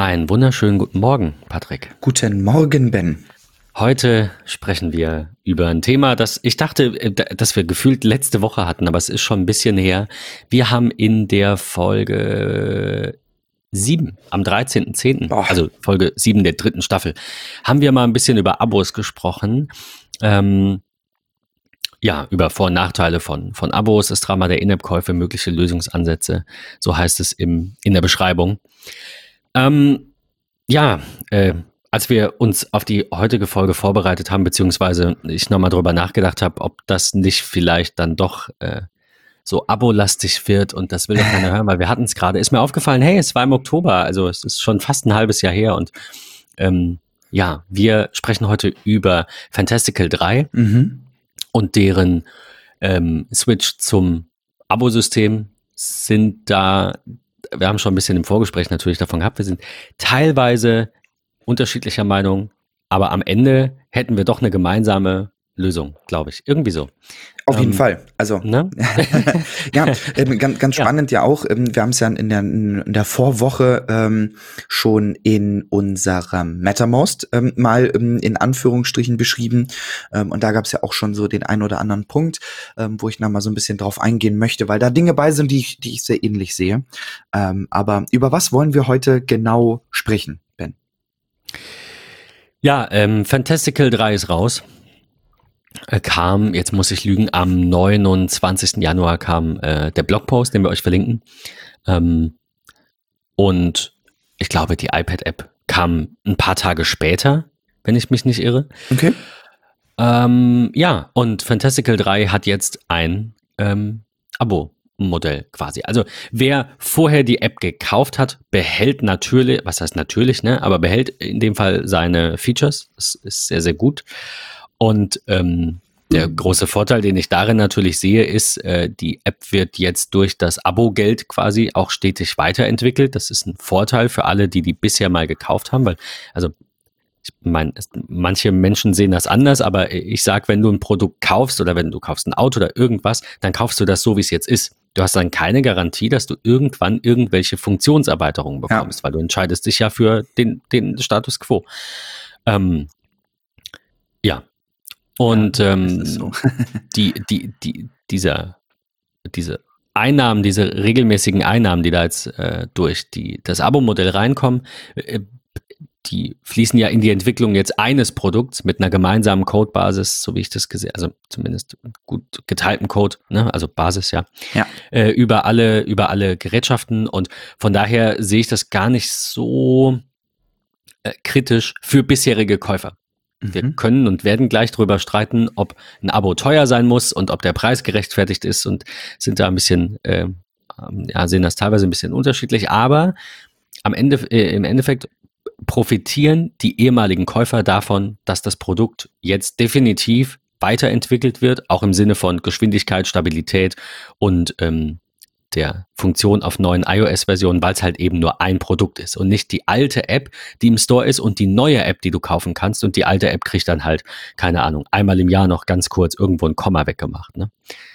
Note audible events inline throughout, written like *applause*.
Einen wunderschönen guten Morgen, Patrick. Guten Morgen, Ben. Heute sprechen wir über ein Thema, das ich dachte, äh, dass wir gefühlt letzte Woche hatten, aber es ist schon ein bisschen her. Wir haben in der Folge 7 am 13.10., also Folge 7 der dritten Staffel, haben wir mal ein bisschen über Abos gesprochen. Ähm, ja, über Vor- und Nachteile von, von Abos, das Drama der In-App-Käufe, mögliche Lösungsansätze. So heißt es im, in der Beschreibung. Ähm, ja, äh, als wir uns auf die heutige Folge vorbereitet haben, beziehungsweise ich nochmal drüber nachgedacht habe, ob das nicht vielleicht dann doch äh, so abolastig wird und das will doch keiner *laughs* hören, weil wir hatten es gerade, ist mir aufgefallen, hey, es war im Oktober, also es ist schon fast ein halbes Jahr her und ähm, ja, wir sprechen heute über Fantastical 3 mhm. und deren ähm, Switch zum Abosystem sind da wir haben schon ein bisschen im Vorgespräch natürlich davon gehabt, wir sind teilweise unterschiedlicher Meinung, aber am Ende hätten wir doch eine gemeinsame Lösung, glaube ich. Irgendwie so. Auf jeden ähm, Fall. Also ne? *laughs* *laughs* ja, ähm, ganz, ganz spannend ja, ja auch. Ähm, wir haben es ja in der, in der Vorwoche ähm, schon in unserem Mattermost ähm, mal in Anführungsstrichen beschrieben. Und da gab es ja auch schon so den ein oder anderen Punkt, wo ich noch mal so ein bisschen drauf eingehen möchte, weil da Dinge bei sind, die ich, die ich sehr ähnlich sehe. Aber über was wollen wir heute genau sprechen, Ben? Ja, ähm, Fantastical 3 ist raus. Äh, kam, jetzt muss ich lügen, am 29. Januar kam äh, der Blogpost, den wir euch verlinken. Ähm, und ich glaube, die iPad-App kam ein paar Tage später, wenn ich mich nicht irre. Okay. Ähm, ja, und Fantastical 3 hat jetzt ein ähm, Abo-Modell quasi. Also wer vorher die App gekauft hat, behält natürlich, was heißt natürlich, ne, aber behält in dem Fall seine Features. Das ist sehr, sehr gut. Und ähm, der große Vorteil, den ich darin natürlich sehe, ist, äh, die App wird jetzt durch das Abo-Geld quasi auch stetig weiterentwickelt. Das ist ein Vorteil für alle, die die bisher mal gekauft haben, weil, also ich meine, manche Menschen sehen das anders, aber ich sag, wenn du ein Produkt kaufst oder wenn du kaufst ein Auto oder irgendwas, dann kaufst du das so, wie es jetzt ist. Du hast dann keine Garantie, dass du irgendwann irgendwelche Funktionserweiterungen bekommst, ja. weil du entscheidest dich ja für den, den Status quo. Ähm, ja, und ja, ähm, so. *laughs* die, die, die, dieser, diese Einnahmen, diese regelmäßigen Einnahmen, die da jetzt äh, durch die, das Abo-Modell reinkommen, äh, die fließen ja in die Entwicklung jetzt eines Produkts mit einer gemeinsamen Codebasis, so wie ich das gesehen, also zumindest gut geteilten Code, ne? also Basis ja, ja. Äh, über alle über alle Gerätschaften und von daher sehe ich das gar nicht so äh, kritisch für bisherige Käufer. Wir mhm. können und werden gleich darüber streiten, ob ein Abo teuer sein muss und ob der Preis gerechtfertigt ist und sind da ein bisschen, äh, ja, sehen das teilweise ein bisschen unterschiedlich. Aber am Ende, äh, im Endeffekt profitieren die ehemaligen Käufer davon, dass das Produkt jetzt definitiv weiterentwickelt wird, auch im Sinne von Geschwindigkeit, Stabilität und ähm, der Funktion auf neuen iOS-Versionen, weil es halt eben nur ein Produkt ist und nicht die alte App, die im Store ist und die neue App, die du kaufen kannst. Und die alte App kriegt dann halt, keine Ahnung, einmal im Jahr noch ganz kurz irgendwo ein Komma weggemacht. Ne?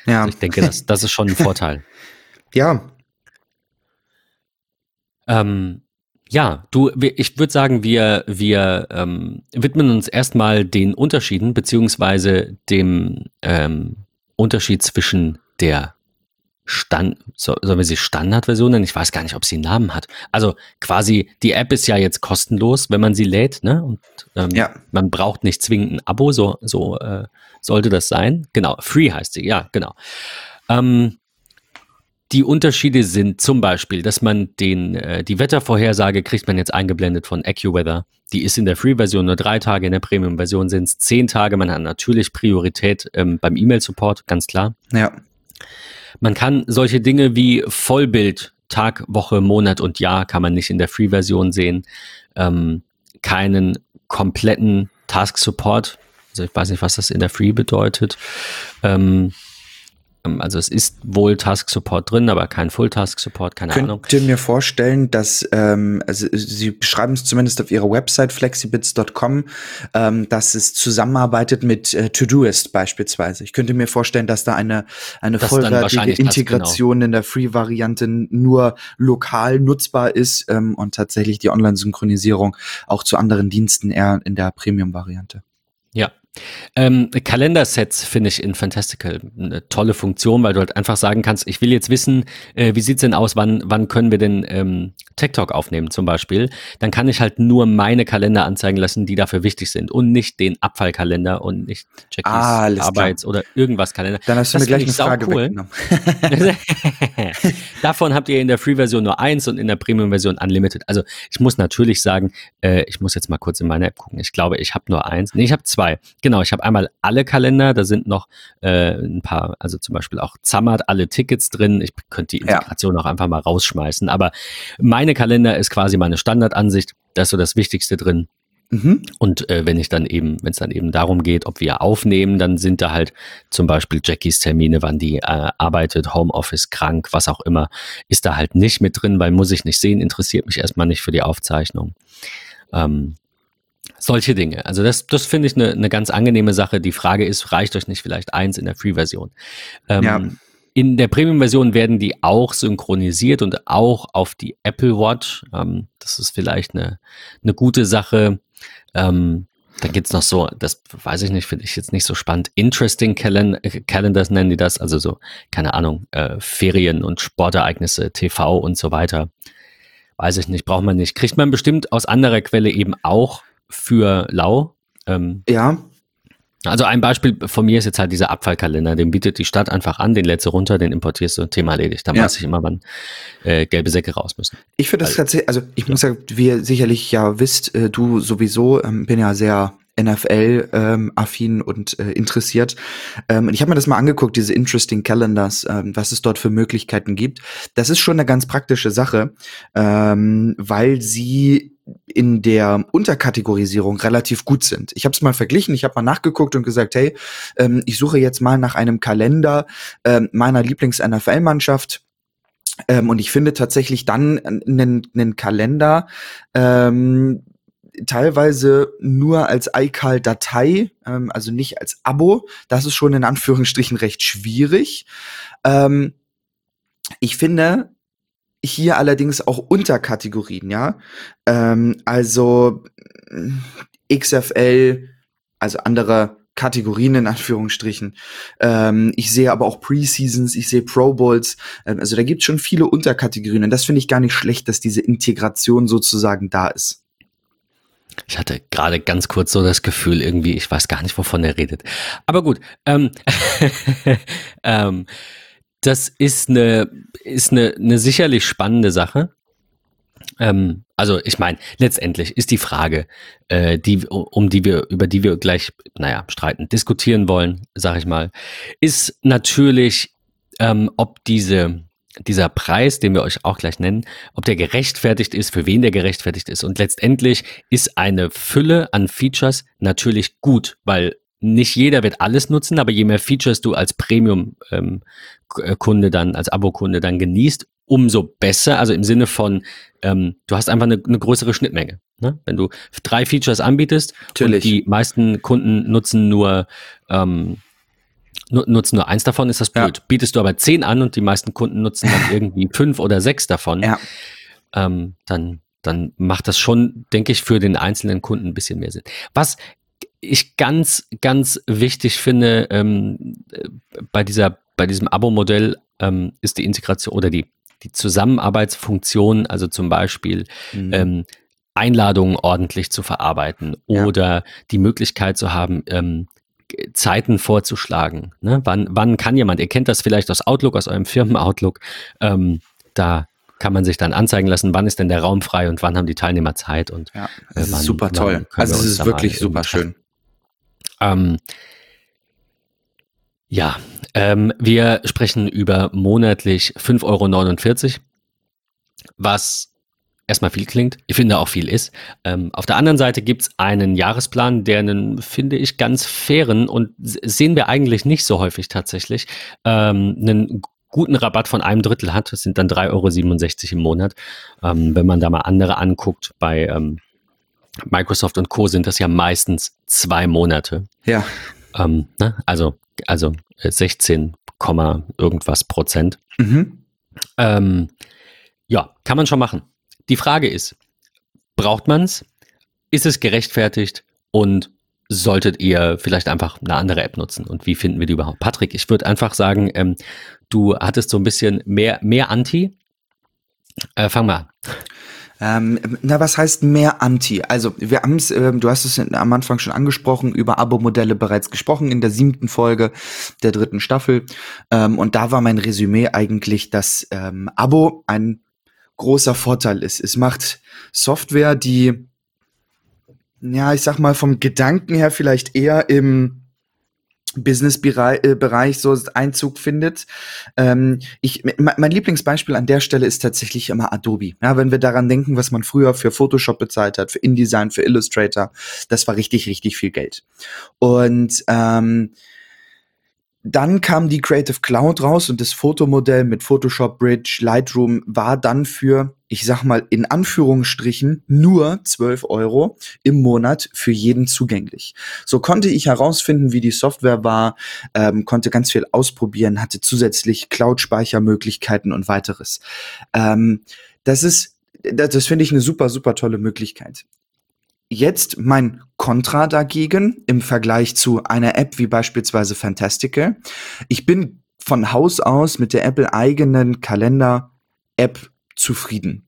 Ja. Also ich denke, das, das ist schon ein Vorteil. *laughs* ja. Ähm, ja, du, ich würde sagen, wir, wir ähm, widmen uns erstmal den Unterschieden, beziehungsweise dem ähm, Unterschied zwischen der Stand, so, sollen wir sie Standardversion nennen? Ich weiß gar nicht, ob sie einen Namen hat. Also quasi, die App ist ja jetzt kostenlos, wenn man sie lädt, ne? Und ähm, ja. man braucht nicht zwingend ein Abo, so, so äh, sollte das sein. Genau, Free heißt sie, ja, genau. Ähm, die Unterschiede sind zum Beispiel, dass man den, äh, die Wettervorhersage kriegt man jetzt eingeblendet von AccuWeather. Die ist in der Free-Version nur drei Tage, in der Premium-Version sind es zehn Tage. Man hat natürlich Priorität ähm, beim E-Mail-Support, ganz klar. Ja. Man kann solche Dinge wie Vollbild, Tag, Woche, Monat und Jahr kann man nicht in der Free-Version sehen. Ähm, keinen kompletten Task Support. Also ich weiß nicht, was das in der Free bedeutet. Ähm, also es ist wohl Task Support drin, aber kein Full Task Support, keine Könnt Ahnung. Könnt ihr mir vorstellen, dass, ähm, also Sie beschreiben es zumindest auf Ihrer Website flexibits.com, ähm, dass es zusammenarbeitet mit äh, Todoist beispielsweise. Ich könnte mir vorstellen, dass da eine, eine das vollwertige Integration genau. in der Free-Variante nur lokal nutzbar ist ähm, und tatsächlich die Online-Synchronisierung auch zu anderen Diensten eher in der Premium-Variante. Ja, ähm, Kalendersets finde ich in Fantastical eine tolle Funktion, weil du halt einfach sagen kannst, ich will jetzt wissen, äh, wie sieht's denn aus, wann, wann können wir denn ähm, Tech Talk aufnehmen zum Beispiel. Dann kann ich halt nur meine Kalender anzeigen lassen, die dafür wichtig sind und nicht den Abfallkalender und nicht Jackies ah, Arbeits- klar. oder irgendwas Kalender. Dann hast du das mir gleich eine Frage cool. weggenommen. *laughs* *laughs* Davon habt ihr in der Free-Version nur eins und in der Premium-Version Unlimited. Also ich muss natürlich sagen, äh, ich muss jetzt mal kurz in meine App gucken. Ich glaube, ich habe nur eins. Nee, ich habe zwei. Genau, ich habe einmal alle Kalender, da sind noch äh, ein paar, also zum Beispiel auch Zammert, alle Tickets drin. Ich könnte die Integration ja. auch einfach mal rausschmeißen. Aber meine Kalender ist quasi meine Standardansicht. Da ist so das Wichtigste drin. Mhm. Und äh, wenn ich dann eben, wenn es dann eben darum geht, ob wir aufnehmen, dann sind da halt zum Beispiel Jackies Termine, wann die äh, arbeitet, Homeoffice, krank, was auch immer, ist da halt nicht mit drin, weil muss ich nicht sehen, interessiert mich erstmal nicht für die Aufzeichnung. Ähm, solche Dinge. Also das, das finde ich eine, eine ganz angenehme Sache. Die Frage ist, reicht euch nicht vielleicht eins in der Free-Version? Ähm, ja. In der Premium-Version werden die auch synchronisiert und auch auf die Apple Watch. Ähm, das ist vielleicht eine, eine gute Sache. Ähm, dann gibt's noch so, das weiß ich nicht, finde ich jetzt nicht so spannend. Interesting Calen Calendars nennen die das, also so, keine Ahnung, äh, Ferien und Sportereignisse, TV und so weiter. Weiß ich nicht, braucht man nicht. Kriegt man bestimmt aus anderer Quelle eben auch für lau. Ähm, ja. Also ein Beispiel von mir ist jetzt halt dieser Abfallkalender. Den bietet die Stadt einfach an, den lädst du runter, den importierst du, Thema erledigt. Da ja. weiß ich immer, wann äh, gelbe Säcke raus müssen. Ich finde das also, tatsächlich, also ich ja. muss sagen, wie ihr sicherlich ja wisst, äh, du sowieso, ähm, bin ja sehr NFL-affin ähm, und äh, interessiert. Ähm, ich habe mir das mal angeguckt, diese Interesting Calendars, ähm, was es dort für Möglichkeiten gibt. Das ist schon eine ganz praktische Sache, ähm, weil sie in der Unterkategorisierung relativ gut sind. Ich habe es mal verglichen, ich habe mal nachgeguckt und gesagt, hey, ähm, ich suche jetzt mal nach einem Kalender ähm, meiner Lieblings-NFL-Mannschaft. Ähm, und ich finde tatsächlich dann einen, einen Kalender, ähm, teilweise nur als iCal-Datei, ähm, also nicht als Abo. Das ist schon in Anführungsstrichen recht schwierig. Ähm, ich finde hier allerdings auch Unterkategorien, ja. Ähm, also XFL, also andere Kategorien in Anführungsstrichen. Ähm, ich sehe aber auch Preseasons, ich sehe Pro Bowls. Ähm, also da gibt es schon viele Unterkategorien und das finde ich gar nicht schlecht, dass diese Integration sozusagen da ist. Ich hatte gerade ganz kurz so das Gefühl, irgendwie, ich weiß gar nicht, wovon er redet. Aber gut, ähm, *laughs* ähm, das ist eine, ist eine, eine sicherlich spannende Sache. Ähm, also ich meine, letztendlich ist die Frage, äh, die, um die wir, über die wir gleich, naja, streiten, diskutieren wollen, sag ich mal, ist natürlich, ähm, ob diese dieser Preis, den wir euch auch gleich nennen, ob der gerechtfertigt ist, für wen der gerechtfertigt ist. Und letztendlich ist eine Fülle an Features natürlich gut, weil nicht jeder wird alles nutzen, aber je mehr Features du als Premium-Kunde ähm, dann, als Abo-Kunde dann genießt, umso besser. Also im Sinne von, ähm, du hast einfach eine, eine größere Schnittmenge. Ne? Wenn du drei Features anbietest Natürlich. und die meisten Kunden nutzen nur ähm, nutzen nur eins davon, ist das blöd. Ja. Bietest du aber zehn an und die meisten Kunden nutzen dann irgendwie *laughs* fünf oder sechs davon, ja. ähm, dann, dann macht das schon, denke ich, für den einzelnen Kunden ein bisschen mehr Sinn. Was ich ganz, ganz wichtig finde ähm, bei dieser, bei diesem Abo-Modell ähm, ist die Integration oder die, die Zusammenarbeitsfunktion, also zum Beispiel mhm. ähm, Einladungen ordentlich zu verarbeiten oder ja. die Möglichkeit zu haben, ähm, Zeiten vorzuschlagen. Ne? Wann, wann kann jemand, ihr kennt das vielleicht aus Outlook, aus eurem Firmen-Outlook, ähm, da kann man sich dann anzeigen lassen, wann ist denn der Raum frei und wann haben die Teilnehmer Zeit und ja, das äh, wann, ist super toll. Also es ist wirklich super schön. Ähm, ja, ähm, wir sprechen über monatlich 5,49 Euro, was erstmal viel klingt. Ich finde auch viel ist. Ähm, auf der anderen Seite gibt es einen Jahresplan, der einen, finde ich, ganz fairen und sehen wir eigentlich nicht so häufig tatsächlich, ähm, einen guten Rabatt von einem Drittel hat. Das sind dann 3,67 Euro im Monat. Ähm, wenn man da mal andere anguckt, bei ähm, Microsoft und Co. sind das ja meistens zwei Monate. Ja. Ähm, ne? Also, also 16, äh, irgendwas Prozent. Mhm. Ähm, ja, kann man schon machen. Die Frage ist, braucht man es? Ist es gerechtfertigt? Und solltet ihr vielleicht einfach eine andere App nutzen? Und wie finden wir die überhaupt? Patrick, ich würde einfach sagen, ähm, du hattest so ein bisschen mehr, mehr Anti. Äh, fang mal ähm, na, was heißt mehr Anti? Also, wir haben es, äh, du hast es am Anfang schon angesprochen, über Abo-Modelle bereits gesprochen in der siebten Folge der dritten Staffel. Ähm, und da war mein Resümee eigentlich, dass ähm, Abo ein großer Vorteil ist. Es macht Software, die, ja, ich sag mal, vom Gedanken her vielleicht eher im Business-Bereich so Einzug findet. Ähm, ich, mein Lieblingsbeispiel an der Stelle ist tatsächlich immer Adobe. Ja, wenn wir daran denken, was man früher für Photoshop bezahlt hat, für InDesign, für Illustrator, das war richtig, richtig viel Geld. Und ähm, dann kam die Creative Cloud raus und das Fotomodell mit Photoshop Bridge, Lightroom war dann für, ich sag mal in Anführungsstrichen, nur 12 Euro im Monat für jeden zugänglich. So konnte ich herausfinden, wie die Software war, ähm, konnte ganz viel ausprobieren, hatte zusätzlich Cloud-Speichermöglichkeiten und weiteres. Ähm, das ist, das, das finde ich eine super, super tolle Möglichkeit. Jetzt mein Kontra dagegen im Vergleich zu einer App wie beispielsweise Fantastical. Ich bin von Haus aus mit der Apple eigenen Kalender-App zufrieden.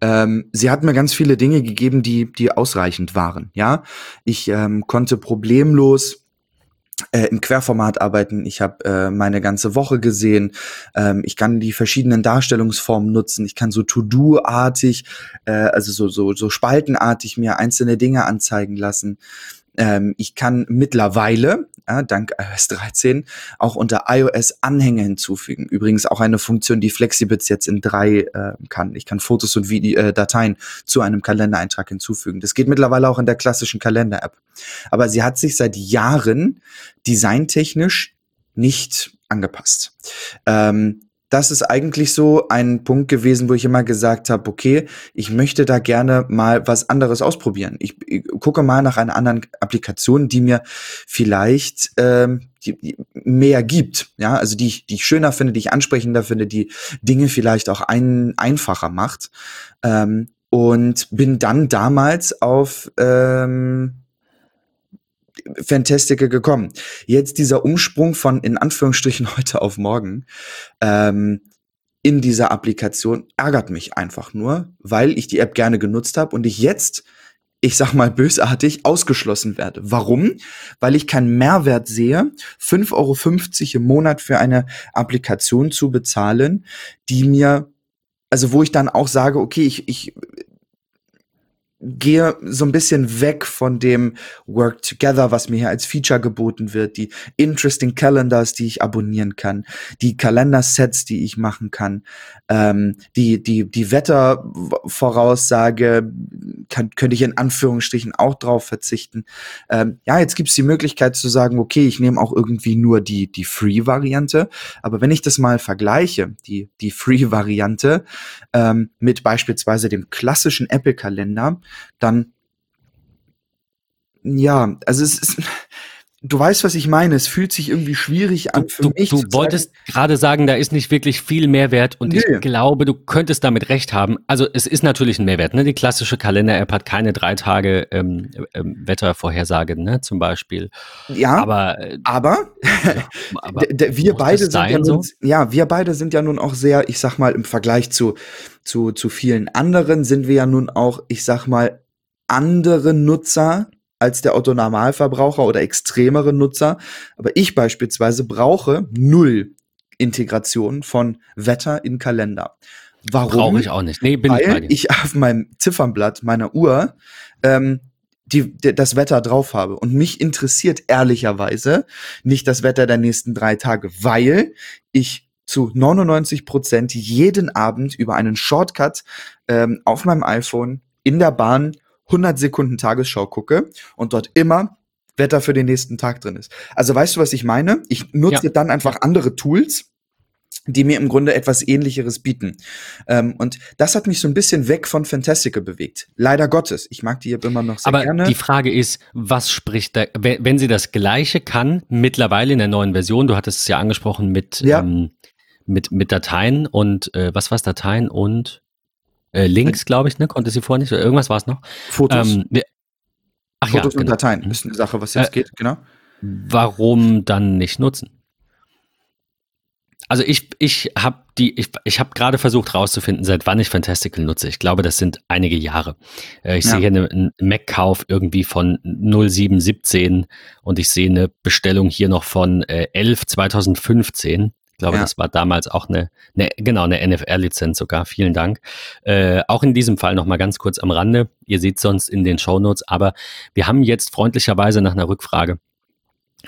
Ähm, sie hat mir ganz viele Dinge gegeben, die, die ausreichend waren. Ja, ich ähm, konnte problemlos äh, im Querformat arbeiten. Ich habe äh, meine ganze Woche gesehen. Ähm, ich kann die verschiedenen Darstellungsformen nutzen. Ich kann so To-Do-artig, äh, also so, so, so spaltenartig mir einzelne Dinge anzeigen lassen. Ähm, ich kann mittlerweile, ja, dank iOS 13, auch unter iOS Anhänge hinzufügen. Übrigens auch eine Funktion, die Flexibits jetzt in drei äh, kann. Ich kann Fotos und Video äh, Dateien zu einem Kalendereintrag hinzufügen. Das geht mittlerweile auch in der klassischen Kalender-App. Aber sie hat sich seit Jahren designtechnisch nicht angepasst. Ähm, das ist eigentlich so ein Punkt gewesen, wo ich immer gesagt habe, okay, ich möchte da gerne mal was anderes ausprobieren. Ich, ich gucke mal nach einer anderen Applikation, die mir vielleicht ähm, mehr gibt, ja, also die, die ich schöner finde, die ich ansprechender finde, die Dinge vielleicht auch ein, einfacher macht. Ähm, und bin dann damals auf ähm, Fantastica gekommen. Jetzt dieser Umsprung von in Anführungsstrichen *laughs* heute auf morgen ähm, in dieser Applikation ärgert mich einfach nur, weil ich die App gerne genutzt habe und ich jetzt ich sag mal bösartig, ausgeschlossen werde. Warum? Weil ich keinen Mehrwert sehe, 5,50 Euro im Monat für eine Applikation zu bezahlen, die mir, also wo ich dann auch sage, okay, ich, ich gehe so ein bisschen weg von dem Work Together, was mir hier als Feature geboten wird, die Interesting Calendars, die ich abonnieren kann, die Kalendersets, die ich machen kann, ähm, die, die, die Wettervoraussage kann, könnte ich in Anführungsstrichen auch drauf verzichten. Ähm, ja, jetzt gibt's die Möglichkeit zu sagen, okay, ich nehme auch irgendwie nur die, die Free-Variante, aber wenn ich das mal vergleiche, die, die Free-Variante ähm, mit beispielsweise dem klassischen Apple-Kalender, dann ja, also es ist, du weißt, was ich meine. Es fühlt sich irgendwie schwierig an für du, mich. Du wolltest gerade sagen, da ist nicht wirklich viel Mehrwert und Nö. ich glaube, du könntest damit recht haben. Also es ist natürlich ein Mehrwert. Ne? Die klassische Kalender-App hat keine drei Tage ähm, ähm, Wettervorhersage, ne? zum Beispiel. Ja, aber, äh, aber, *laughs* ja, aber wir beide sind ja nun, so? ja, wir beide sind ja nun auch sehr, ich sag mal, im Vergleich zu zu, zu vielen anderen sind wir ja nun auch, ich sag mal, andere Nutzer als der Otto Normalverbraucher oder extremere Nutzer. Aber ich beispielsweise brauche null Integration von Wetter in Kalender. Warum? Brauche ich auch nicht. Nee, bin Weil ich, ich auf meinem Ziffernblatt meiner Uhr ähm, die, die, das Wetter drauf habe. Und mich interessiert ehrlicherweise nicht das Wetter der nächsten drei Tage, weil ich zu 99 Prozent jeden Abend über einen Shortcut ähm, auf meinem iPhone in der Bahn 100 Sekunden Tagesschau gucke und dort immer Wetter für den nächsten Tag drin ist. Also weißt du, was ich meine? Ich nutze ja. dann einfach andere Tools, die mir im Grunde etwas ähnlicheres bieten. Ähm, und das hat mich so ein bisschen weg von Fantastical bewegt. Leider Gottes. Ich mag die immer noch sehr Aber gerne. Die Frage ist, was spricht da, wenn sie das Gleiche kann, mittlerweile in der neuen Version, du hattest es ja angesprochen mit, ja. ähm, mit, mit Dateien und äh, was war's, Dateien und äh, Links, glaube ich, ne? Konnte sie vorher nicht, oder irgendwas war es noch. Fotos. Ähm, ach Fotos ja, und genau. Dateien ist eine Sache, was jetzt äh, geht, genau. Warum dann nicht nutzen? Also ich, ich habe die, ich, ich habe gerade versucht rauszufinden, seit wann ich Fantastical nutze. Ich glaube, das sind einige Jahre. Äh, ich ja. sehe hier einen Mac-Kauf irgendwie von 0717 und ich sehe eine Bestellung hier noch von äh, 11 2015. Ich glaube, ja. das war damals auch eine, eine genau, eine NFR-Lizenz sogar. Vielen Dank. Äh, auch in diesem Fall nochmal ganz kurz am Rande. Ihr seht sonst in den Show Notes, aber wir haben jetzt freundlicherweise nach einer Rückfrage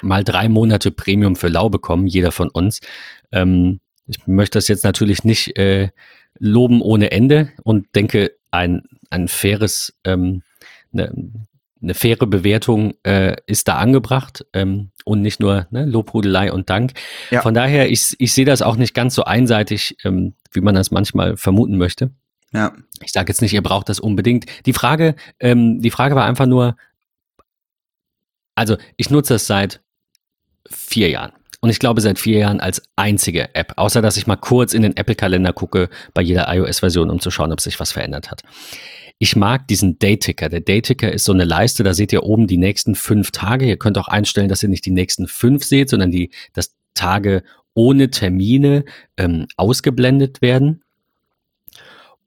mal drei Monate Premium für Lau bekommen, jeder von uns. Ähm, ich möchte das jetzt natürlich nicht äh, loben ohne Ende und denke, ein, ein faires, ähm, eine, eine faire Bewertung äh, ist da angebracht ähm, und nicht nur ne, Lobhudelei und Dank. Ja. Von daher, ich, ich sehe das auch nicht ganz so einseitig, ähm, wie man das manchmal vermuten möchte. Ja. Ich sage jetzt nicht, ihr braucht das unbedingt. Die Frage, ähm, die Frage war einfach nur, also ich nutze das seit vier Jahren. Und ich glaube seit vier Jahren als einzige App, außer dass ich mal kurz in den Apple-Kalender gucke bei jeder iOS-Version, um zu schauen, ob sich was verändert hat. Ich mag diesen Dayticker. Der Dayticker ist so eine Leiste, da seht ihr oben die nächsten fünf Tage. Ihr könnt auch einstellen, dass ihr nicht die nächsten fünf seht, sondern die, dass Tage ohne Termine ähm, ausgeblendet werden.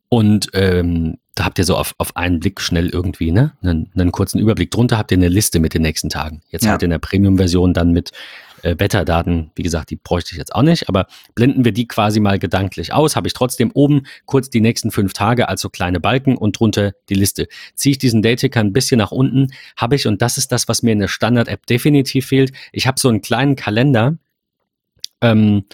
Und ähm, da habt ihr so auf, auf einen Blick schnell irgendwie ne? einen, einen kurzen Überblick. Drunter habt ihr eine Liste mit den nächsten Tagen. Jetzt ja. halt in der Premium-Version dann mit äh, Wetterdaten, wie gesagt, die bräuchte ich jetzt auch nicht, aber blenden wir die quasi mal gedanklich aus, habe ich trotzdem oben kurz die nächsten fünf Tage als so kleine Balken und drunter die Liste. Ziehe ich diesen Dayticker ein bisschen nach unten, habe ich, und das ist das, was mir in der Standard-App definitiv fehlt, ich habe so einen kleinen Kalender, ähm,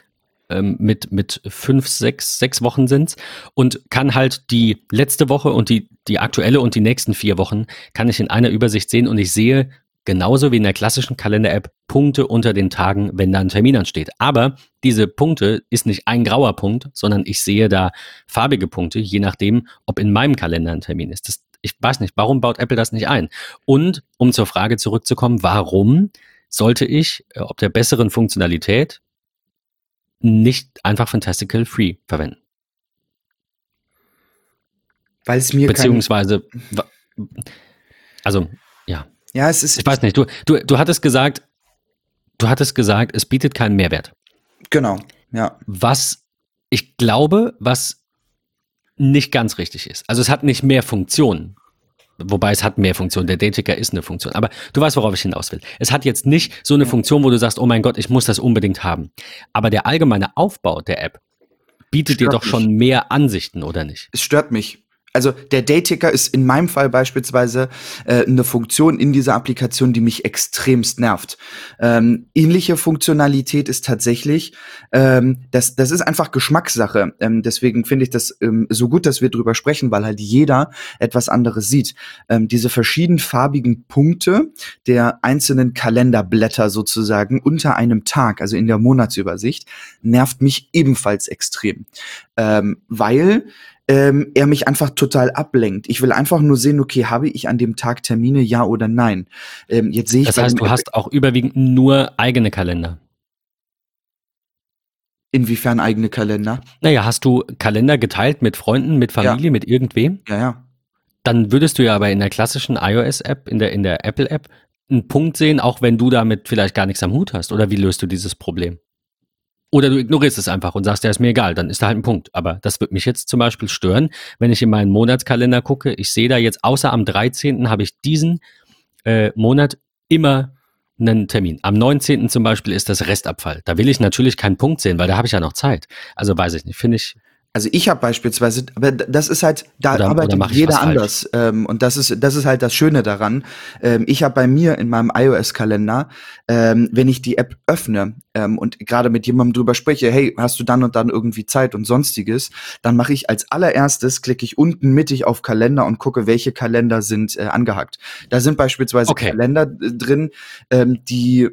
ähm, mit, mit fünf, sechs, sechs Wochen sind's und kann halt die letzte Woche und die, die aktuelle und die nächsten vier Wochen kann ich in einer Übersicht sehen und ich sehe, genauso wie in der klassischen Kalender-App Punkte unter den Tagen, wenn da ein Termin ansteht. Aber diese Punkte ist nicht ein grauer Punkt, sondern ich sehe da farbige Punkte, je nachdem, ob in meinem Kalender ein Termin ist. Das, ich weiß nicht, warum baut Apple das nicht ein? Und um zur Frage zurückzukommen, warum sollte ich, äh, ob der besseren Funktionalität, nicht einfach Fantastical Free verwenden? Weil es mir beziehungsweise also ja ja, es ist. Ich weiß nicht, du, du, du hattest gesagt, du hattest gesagt, es bietet keinen Mehrwert. Genau, ja. Was ich glaube, was nicht ganz richtig ist. Also es hat nicht mehr Funktionen. Wobei es hat mehr Funktionen. Der Dayticker ist eine Funktion. Aber du weißt, worauf ich hinaus will. Es hat jetzt nicht so eine Funktion, wo du sagst, oh mein Gott, ich muss das unbedingt haben. Aber der allgemeine Aufbau der App bietet dir doch mich. schon mehr Ansichten, oder nicht? Es stört mich also der Dayticker ist in meinem Fall beispielsweise äh, eine Funktion in dieser Applikation, die mich extremst nervt. Ähm, ähnliche Funktionalität ist tatsächlich, ähm, das, das ist einfach Geschmackssache. Ähm, deswegen finde ich das ähm, so gut, dass wir drüber sprechen, weil halt jeder etwas anderes sieht. Ähm, diese verschiedenfarbigen Punkte der einzelnen Kalenderblätter sozusagen unter einem Tag, also in der Monatsübersicht, nervt mich ebenfalls extrem. Ähm, weil ähm, er mich einfach total ablenkt. Ich will einfach nur sehen, okay, habe ich an dem Tag Termine, ja oder nein? Ähm, jetzt sehe ich. Das heißt, du hast auch überwiegend nur eigene Kalender. Inwiefern eigene Kalender? Naja, hast du Kalender geteilt mit Freunden, mit Familie, ja. mit irgendwem? Ja, ja. Dann würdest du ja aber in der klassischen iOS-App, in der, in der Apple-App, einen Punkt sehen, auch wenn du damit vielleicht gar nichts am Hut hast. Oder wie löst du dieses Problem? Oder du ignorierst es einfach und sagst, ja, ist mir egal, dann ist da halt ein Punkt. Aber das wird mich jetzt zum Beispiel stören, wenn ich in meinen Monatskalender gucke. Ich sehe da jetzt, außer am 13. habe ich diesen äh, Monat immer einen Termin. Am 19. zum Beispiel ist das Restabfall. Da will ich natürlich keinen Punkt sehen, weil da habe ich ja noch Zeit. Also weiß ich nicht, finde ich Also ich habe beispielsweise, aber das ist halt, da oder, arbeitet oder jeder anders. Ähm, und das ist, das ist halt das Schöne daran. Ähm, ich habe bei mir in meinem iOS-Kalender, ähm, wenn ich die App öffne ähm, und gerade mit jemandem drüber spreche, hey, hast du dann und dann irgendwie Zeit und sonstiges, dann mache ich als allererstes, klicke ich unten mittig auf Kalender und gucke, welche Kalender sind äh, angehackt. Da sind beispielsweise okay. Kalender äh, drin, ähm, die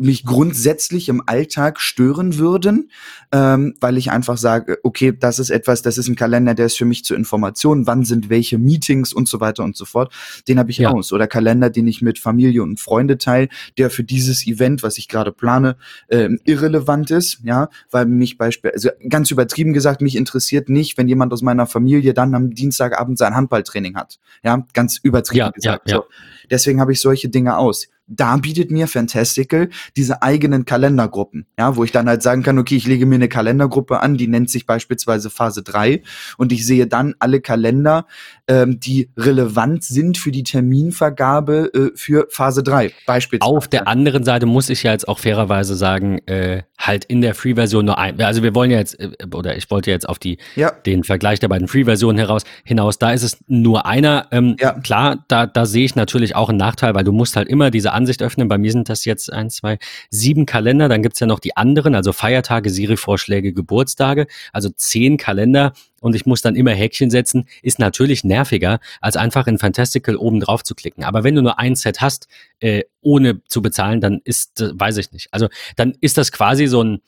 mich grundsätzlich im Alltag stören würden, ähm, weil ich einfach sage, okay, das ist etwas, das ist ein Kalender, der ist für mich zur Information, wann sind welche Meetings und so weiter und so fort. Den habe ich ja. aus. Oder Kalender, den ich mit Familie und Freunde teile, der für dieses Event, was ich gerade plane, äh, irrelevant ist, ja, weil mich beispielsweise, also ganz übertrieben gesagt, mich interessiert nicht, wenn jemand aus meiner Familie dann am Dienstagabend sein Handballtraining hat. Ja, ganz übertrieben ja, gesagt. Ja, ja. So. Deswegen habe ich solche Dinge aus da bietet mir Fantastical diese eigenen Kalendergruppen, ja, wo ich dann halt sagen kann, okay, ich lege mir eine Kalendergruppe an, die nennt sich beispielsweise Phase 3 und ich sehe dann alle Kalender, ähm, die relevant sind für die Terminvergabe äh, für Phase 3 beispielsweise. Auf der anderen Seite muss ich ja jetzt auch fairerweise sagen, äh, halt in der Free-Version nur ein, also wir wollen ja jetzt, äh, oder ich wollte jetzt auf die, ja. den Vergleich der beiden Free-Versionen heraus, hinaus, da ist es nur einer, ähm, ja. klar, da, da sehe ich natürlich auch einen Nachteil, weil du musst halt immer diese Ansicht öffnen. Bei mir sind das jetzt ein, zwei, sieben Kalender. Dann gibt's ja noch die anderen, also Feiertage, Siri-Vorschläge, Geburtstage. Also zehn Kalender und ich muss dann immer Häkchen setzen, ist natürlich nerviger, als einfach in Fantastical oben drauf zu klicken. Aber wenn du nur ein Set hast, äh, ohne zu bezahlen, dann ist, äh, weiß ich nicht. Also dann ist das quasi so ein,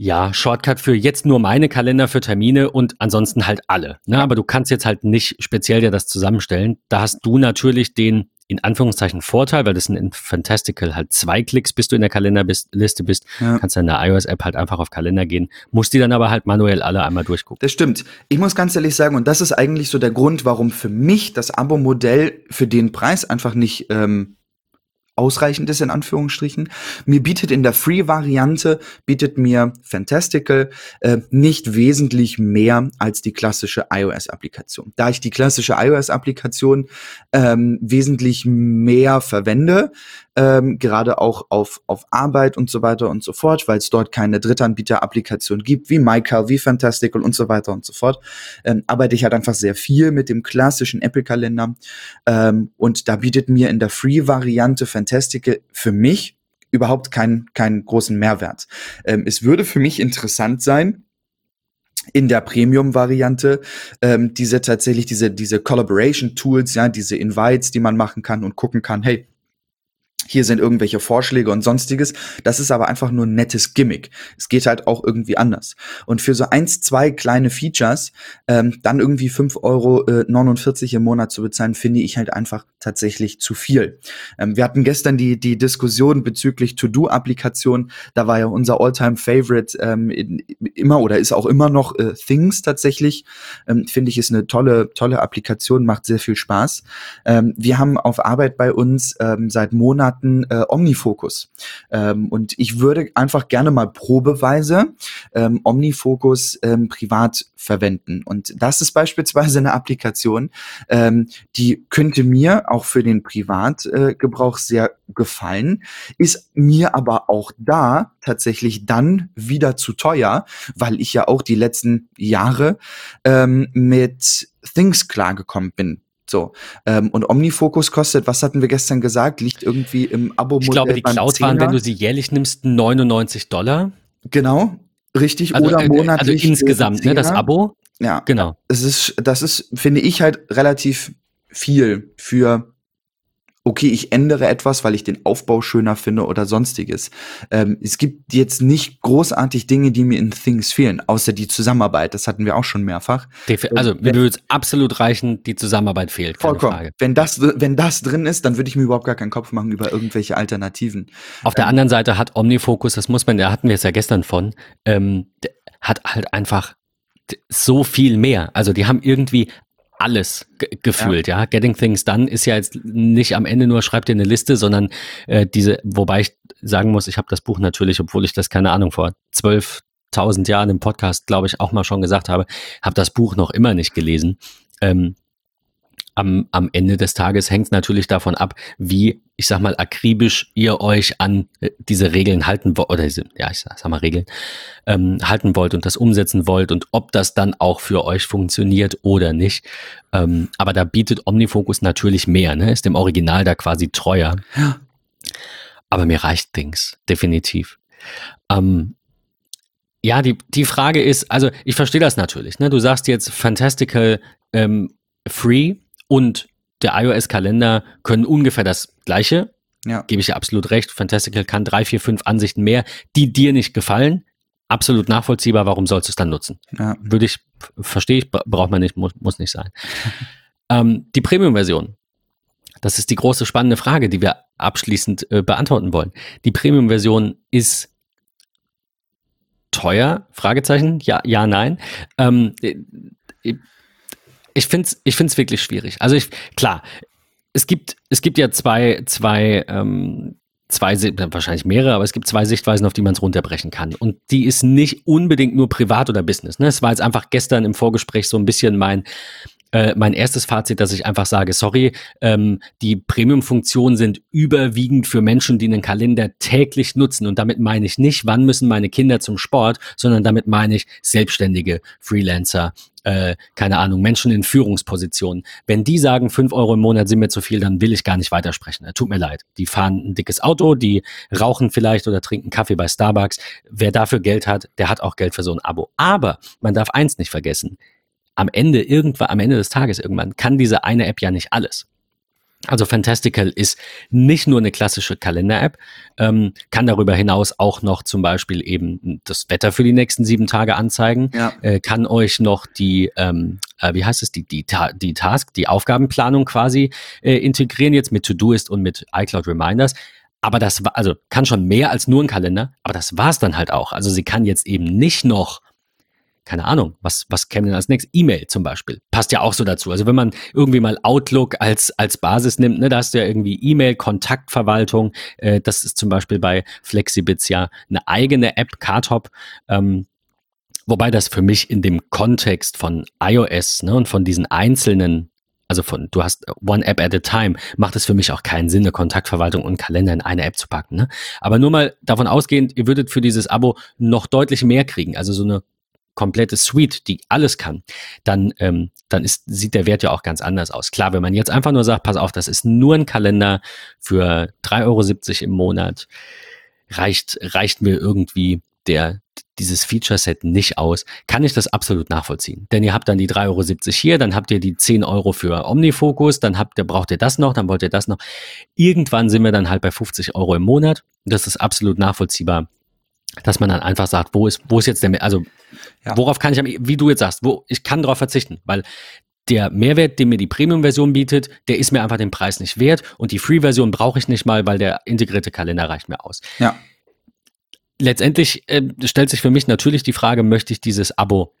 ja, Shortcut für jetzt nur meine Kalender für Termine und ansonsten halt alle. Ne? Aber du kannst jetzt halt nicht speziell dir das zusammenstellen. Da hast du natürlich den in Anführungszeichen Vorteil, weil das in Fantastical halt zwei Klicks, bis du in der Kalenderliste bist. Ja. Kannst dann in der iOS-App halt einfach auf Kalender gehen, musst die dann aber halt manuell alle einmal durchgucken. Das stimmt. Ich muss ganz ehrlich sagen, und das ist eigentlich so der Grund, warum für mich das Abo-Modell für den Preis einfach nicht ähm, ausreichend ist, in Anführungsstrichen. Mir bietet in der Free-Variante, bietet mir Fantastical äh, nicht wesentlich mehr als die klassische iOS-Applikation. Da ich die klassische iOS-Applikation ähm, wesentlich mehr verwende, ähm, gerade auch auf, auf Arbeit und so weiter und so fort, weil es dort keine Drittanbieter-Applikation gibt, wie MyCal, wie Fantastical und so weiter und so fort, ähm, arbeite ich halt einfach sehr viel mit dem klassischen Apple-Kalender ähm, und da bietet mir in der Free-Variante Fantastical für mich überhaupt keinen keinen großen Mehrwert. Ähm, es würde für mich interessant sein, in der Premium-Variante ähm, diese tatsächlich diese diese Collaboration-Tools, ja, diese Invites, die man machen kann und gucken kann, hey, hier sind irgendwelche Vorschläge und sonstiges. Das ist aber einfach nur ein nettes Gimmick. Es geht halt auch irgendwie anders. Und für so eins, zwei kleine Features ähm, dann irgendwie 5,49 Euro äh, im Monat zu bezahlen, finde ich halt einfach tatsächlich zu viel. Ähm, wir hatten gestern die, die Diskussion bezüglich To-Do-Applikationen. Da war ja unser All-Time-Favorite ähm, immer oder ist auch immer noch äh, Things tatsächlich. Ähm, finde ich ist eine tolle, tolle Applikation, macht sehr viel Spaß. Ähm, wir haben auf Arbeit bei uns ähm, seit Monaten äh, Omnifocus. Ähm, und ich würde einfach gerne mal probeweise Omnifocus privat verwenden. Und das ist beispielsweise eine Applikation, die könnte mir auch für den Privatgebrauch äh, sehr gefallen, ist mir aber auch da tatsächlich dann wieder zu teuer, weil ich ja auch die letzten Jahre ähm, mit Things klargekommen bin. So. Ähm, und Omnifocus kostet, was hatten wir gestern gesagt, liegt irgendwie im Abo-Modell. Ich glaube, die Cloud waren, wenn du sie jährlich nimmst, 99 Dollar. Genau, richtig. Also, oder monatlich. Also insgesamt, ne, das Abo. Ja. Genau. Es ist, das ist, finde ich halt relativ viel für okay, ich ändere etwas, weil ich den Aufbau schöner finde oder sonstiges. Ähm, es gibt jetzt nicht großartig Dinge, die mir in Things fehlen, außer die Zusammenarbeit. Das hatten wir auch schon mehrfach. Also mir würde es absolut reichen, die Zusammenarbeit fehlt. Vollkommen. Frage. Wenn das, wenn das drin ist, dann würde ich mir überhaupt gar keinen Kopf machen über irgendwelche Alternativen. Auf der ähm, anderen Seite hat Omnifocus, das muss man, da hatten wir es ja gestern von, ähm, hat halt einfach so viel mehr. Also die haben irgendwie alles gefühlt, ja. ja. Getting Things Done ist ja jetzt nicht am Ende nur schreibt dir eine Liste, sondern äh, diese, wobei ich sagen muss, ich habe das Buch natürlich, obwohl ich das keine Ahnung vor zwölf tausend Jahren im Podcast, glaube ich, auch mal schon gesagt habe, habe das Buch noch immer nicht gelesen. Ähm, am, am Ende des Tages hängt natürlich davon ab, wie, ich sag mal, akribisch ihr euch an äh, diese Regeln halten wollt, oder diese, ja, ich sag, sag mal Regeln, ähm, halten wollt und das umsetzen wollt und ob das dann auch für euch funktioniert oder nicht. Ähm, aber da bietet Omnifocus natürlich mehr, ne? Ist dem Original da quasi treuer. Ja. Aber mir reicht Dings, definitiv. Ähm, ja, die, die Frage ist, also ich verstehe das natürlich. Ne? Du sagst jetzt Fantastical ähm, Free und der iOS-Kalender können ungefähr das Gleiche. Ja. Gebe ich dir absolut recht. Fantastical kann drei, vier, fünf Ansichten mehr, die dir nicht gefallen. Absolut nachvollziehbar. Warum sollst du es dann nutzen? Ja. Würde ich, verstehe ich, braucht man nicht, muss, muss nicht sein. *laughs* ähm, die Premium-Version. Das ist die große spannende Frage, die wir abschließend äh, beantworten wollen. Die Premium-Version ist teuer? Fragezeichen. Ja, ja, nein. Ähm, äh, ich finde es ich find's wirklich schwierig. Also ich, klar, es gibt, es gibt ja zwei, zwei, ähm, zwei, wahrscheinlich mehrere, aber es gibt zwei Sichtweisen, auf die man es runterbrechen kann. Und die ist nicht unbedingt nur privat oder Business. Ne? Es war jetzt einfach gestern im Vorgespräch so ein bisschen mein, äh, mein erstes Fazit, dass ich einfach sage, sorry, ähm, die Premium-Funktionen sind überwiegend für Menschen, die einen Kalender täglich nutzen. Und damit meine ich nicht, wann müssen meine Kinder zum Sport, sondern damit meine ich Selbstständige, Freelancer, äh, keine Ahnung, Menschen in Führungspositionen. Wenn die sagen, fünf Euro im Monat sind mir zu viel, dann will ich gar nicht weitersprechen. Tut mir leid. Die fahren ein dickes Auto, die rauchen vielleicht oder trinken Kaffee bei Starbucks. Wer dafür Geld hat, der hat auch Geld für so ein Abo. Aber man darf eins nicht vergessen am Ende irgendwann, am Ende des Tages irgendwann kann diese eine App ja nicht alles. Also Fantastical ist nicht nur eine klassische Kalender-App, ähm, kann darüber hinaus auch noch zum Beispiel eben das Wetter für die nächsten sieben Tage anzeigen, ja. äh, kann euch noch die, ähm, äh, wie heißt es, die, die, die Task, die Aufgabenplanung quasi äh, integrieren jetzt mit Todoist und mit iCloud Reminders. Aber das war, also kann schon mehr als nur ein Kalender, aber das war es dann halt auch. Also sie kann jetzt eben nicht noch keine Ahnung, was, was käme denn als nächstes? E-Mail zum Beispiel. Passt ja auch so dazu. Also wenn man irgendwie mal Outlook als, als Basis nimmt, ne, da hast du ja irgendwie E-Mail, Kontaktverwaltung. Äh, das ist zum Beispiel bei Flexibits ja eine eigene App, Cardhop. Ähm, wobei das für mich in dem Kontext von iOS ne, und von diesen einzelnen also von, du hast one App at a time, macht es für mich auch keinen Sinn, eine Kontaktverwaltung und Kalender in eine App zu packen. Ne? Aber nur mal davon ausgehend, ihr würdet für dieses Abo noch deutlich mehr kriegen. Also so eine komplette Suite, die alles kann, dann, ähm, dann ist, sieht der Wert ja auch ganz anders aus. Klar, wenn man jetzt einfach nur sagt, pass auf, das ist nur ein Kalender für 3,70 Euro im Monat, reicht, reicht mir irgendwie der, dieses Feature-Set nicht aus, kann ich das absolut nachvollziehen. Denn ihr habt dann die 3,70 Euro hier, dann habt ihr die 10 Euro für Omnifocus, dann habt ihr, braucht ihr das noch, dann wollt ihr das noch. Irgendwann sind wir dann halt bei 50 Euro im Monat. Das ist absolut nachvollziehbar dass man dann einfach sagt, wo ist, wo ist jetzt der, also ja. worauf kann ich, wie du jetzt sagst, wo ich kann darauf verzichten, weil der Mehrwert, den mir die Premium-Version bietet, der ist mir einfach den Preis nicht wert und die Free-Version brauche ich nicht mal, weil der integrierte Kalender reicht mir aus. Ja. Letztendlich äh, stellt sich für mich natürlich die Frage, möchte ich dieses Abo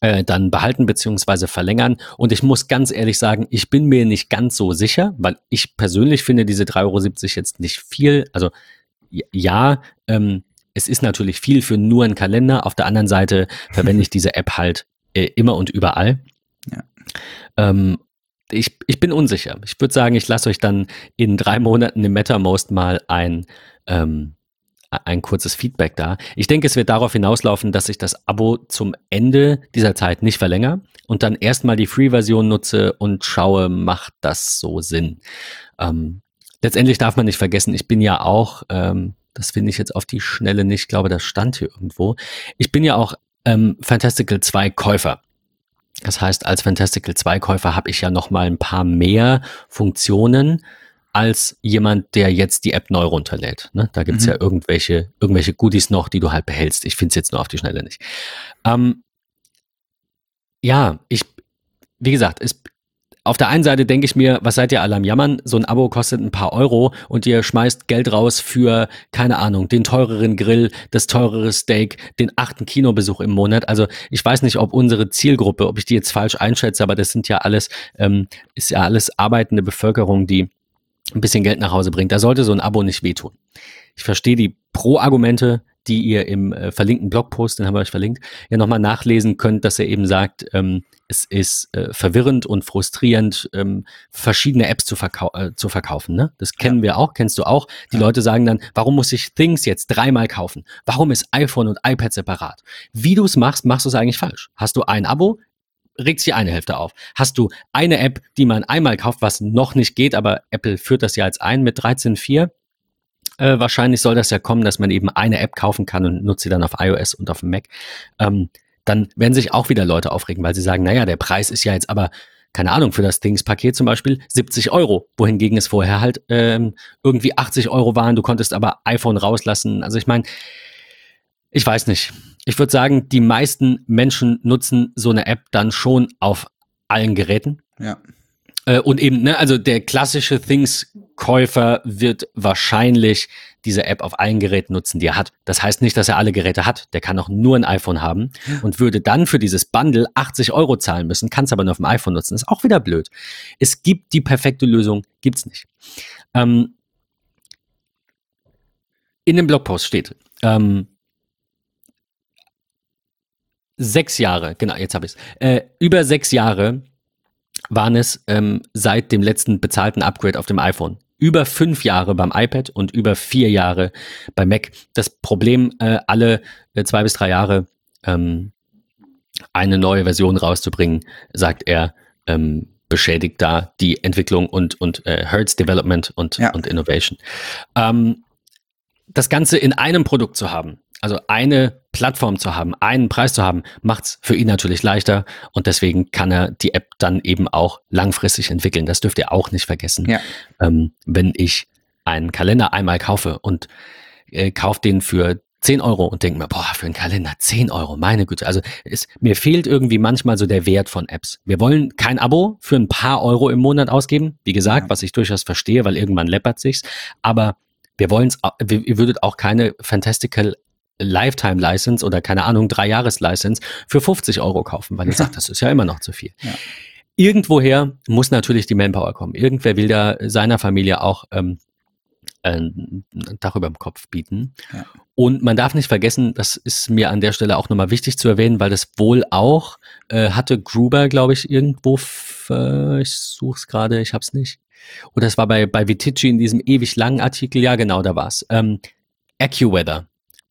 äh, dann behalten beziehungsweise verlängern. Und ich muss ganz ehrlich sagen, ich bin mir nicht ganz so sicher, weil ich persönlich finde diese 3,70 Euro jetzt nicht viel. Also ja, ähm, es ist natürlich viel für nur einen Kalender. Auf der anderen Seite verwende ich diese App halt äh, immer und überall. Ja. Ähm, ich, ich bin unsicher. Ich würde sagen, ich lasse euch dann in drei Monaten im MetaMost mal ein, ähm, ein kurzes Feedback da. Ich denke, es wird darauf hinauslaufen, dass ich das Abo zum Ende dieser Zeit nicht verlängere und dann erstmal die Free-Version nutze und schaue, macht das so Sinn. Ähm, letztendlich darf man nicht vergessen, ich bin ja auch ähm, das finde ich jetzt auf die Schnelle nicht. Ich glaube, das stand hier irgendwo. Ich bin ja auch ähm, Fantastical 2 Käufer. Das heißt, als Fantastical 2 Käufer habe ich ja noch mal ein paar mehr Funktionen als jemand, der jetzt die App neu runterlädt. Ne? Da gibt's mhm. ja irgendwelche, irgendwelche Goodies noch, die du halt behältst. Ich finde es jetzt nur auf die Schnelle nicht. Ähm, ja, ich, wie gesagt, es, auf der einen Seite denke ich mir, was seid ihr alle am Jammern? So ein Abo kostet ein paar Euro und ihr schmeißt Geld raus für, keine Ahnung, den teureren Grill, das teurere Steak, den achten Kinobesuch im Monat. Also ich weiß nicht, ob unsere Zielgruppe, ob ich die jetzt falsch einschätze, aber das sind ja alles, ähm, ist ja alles arbeitende Bevölkerung, die ein bisschen Geld nach Hause bringt. Da sollte so ein Abo nicht wehtun. Ich verstehe die Pro-Argumente, die ihr im äh, verlinkten Blogpost, den haben wir euch verlinkt, ja nochmal nachlesen könnt, dass er eben sagt, ähm, es ist äh, verwirrend und frustrierend, ähm, verschiedene Apps zu, verkau äh, zu verkaufen. Ne? Das kennen ja. wir auch, kennst du auch. Die ja. Leute sagen dann, warum muss ich Things jetzt dreimal kaufen? Warum ist iPhone und iPad separat? Wie du es machst, machst du es eigentlich falsch. Hast du ein Abo, regt sich eine Hälfte auf. Hast du eine App, die man einmal kauft, was noch nicht geht, aber Apple führt das ja als ein mit 13.4. Äh, wahrscheinlich soll das ja kommen, dass man eben eine App kaufen kann und nutzt sie dann auf iOS und auf dem Mac. Ähm, dann werden sich auch wieder Leute aufregen, weil sie sagen, naja, der Preis ist ja jetzt aber, keine Ahnung, für das Things-Paket zum Beispiel 70 Euro, wohingegen es vorher halt ähm, irgendwie 80 Euro waren, du konntest aber iPhone rauslassen. Also ich meine, ich weiß nicht. Ich würde sagen, die meisten Menschen nutzen so eine App dann schon auf allen Geräten. Ja. Äh, und eben, ne, also der klassische Things-Käufer wird wahrscheinlich diese App auf allen Geräten nutzen, die er hat. Das heißt nicht, dass er alle Geräte hat. Der kann auch nur ein iPhone haben und würde dann für dieses Bundle 80 Euro zahlen müssen, kann es aber nur auf dem iPhone nutzen. ist auch wieder blöd. Es gibt die perfekte Lösung, gibt's nicht. Ähm, in dem Blogpost steht, ähm, sechs Jahre, genau, jetzt habe ich es. Äh, über sechs Jahre waren es ähm, seit dem letzten bezahlten Upgrade auf dem iPhone. Über fünf Jahre beim iPad und über vier Jahre beim Mac. Das Problem, äh, alle äh, zwei bis drei Jahre ähm, eine neue Version rauszubringen, sagt er, ähm, beschädigt da die Entwicklung und, und äh, Hertz Development und, ja. und Innovation. Ähm, das Ganze in einem Produkt zu haben, also eine Plattform zu haben, einen Preis zu haben, macht es für ihn natürlich leichter und deswegen kann er die App dann eben auch langfristig entwickeln. Das dürft ihr auch nicht vergessen. Ja. Ähm, wenn ich einen Kalender einmal kaufe und äh, kaufe den für 10 Euro und denke mir, boah, für einen Kalender 10 Euro, meine Güte. Also es, mir fehlt irgendwie manchmal so der Wert von Apps. Wir wollen kein Abo für ein paar Euro im Monat ausgeben. Wie gesagt, ja. was ich durchaus verstehe, weil irgendwann läppert sich's. Aber wir wollen es, ihr würdet auch keine Fantastical Lifetime License oder keine Ahnung, drei Jahres License für 50 Euro kaufen, weil ihr *laughs* sagt, das ist ja immer noch zu viel. Ja. Irgendwoher muss natürlich die Manpower kommen. Irgendwer will da seiner Familie auch ähm, ein Dach über dem Kopf bieten. Ja. Und man darf nicht vergessen, das ist mir an der Stelle auch nochmal wichtig zu erwähnen, weil das wohl auch äh, hatte Gruber, glaube ich, irgendwo, äh, ich suche es gerade, ich habe es nicht. Oder es war bei, bei Vitici in diesem ewig langen Artikel, ja genau, da war's. Ähm, AccuWeather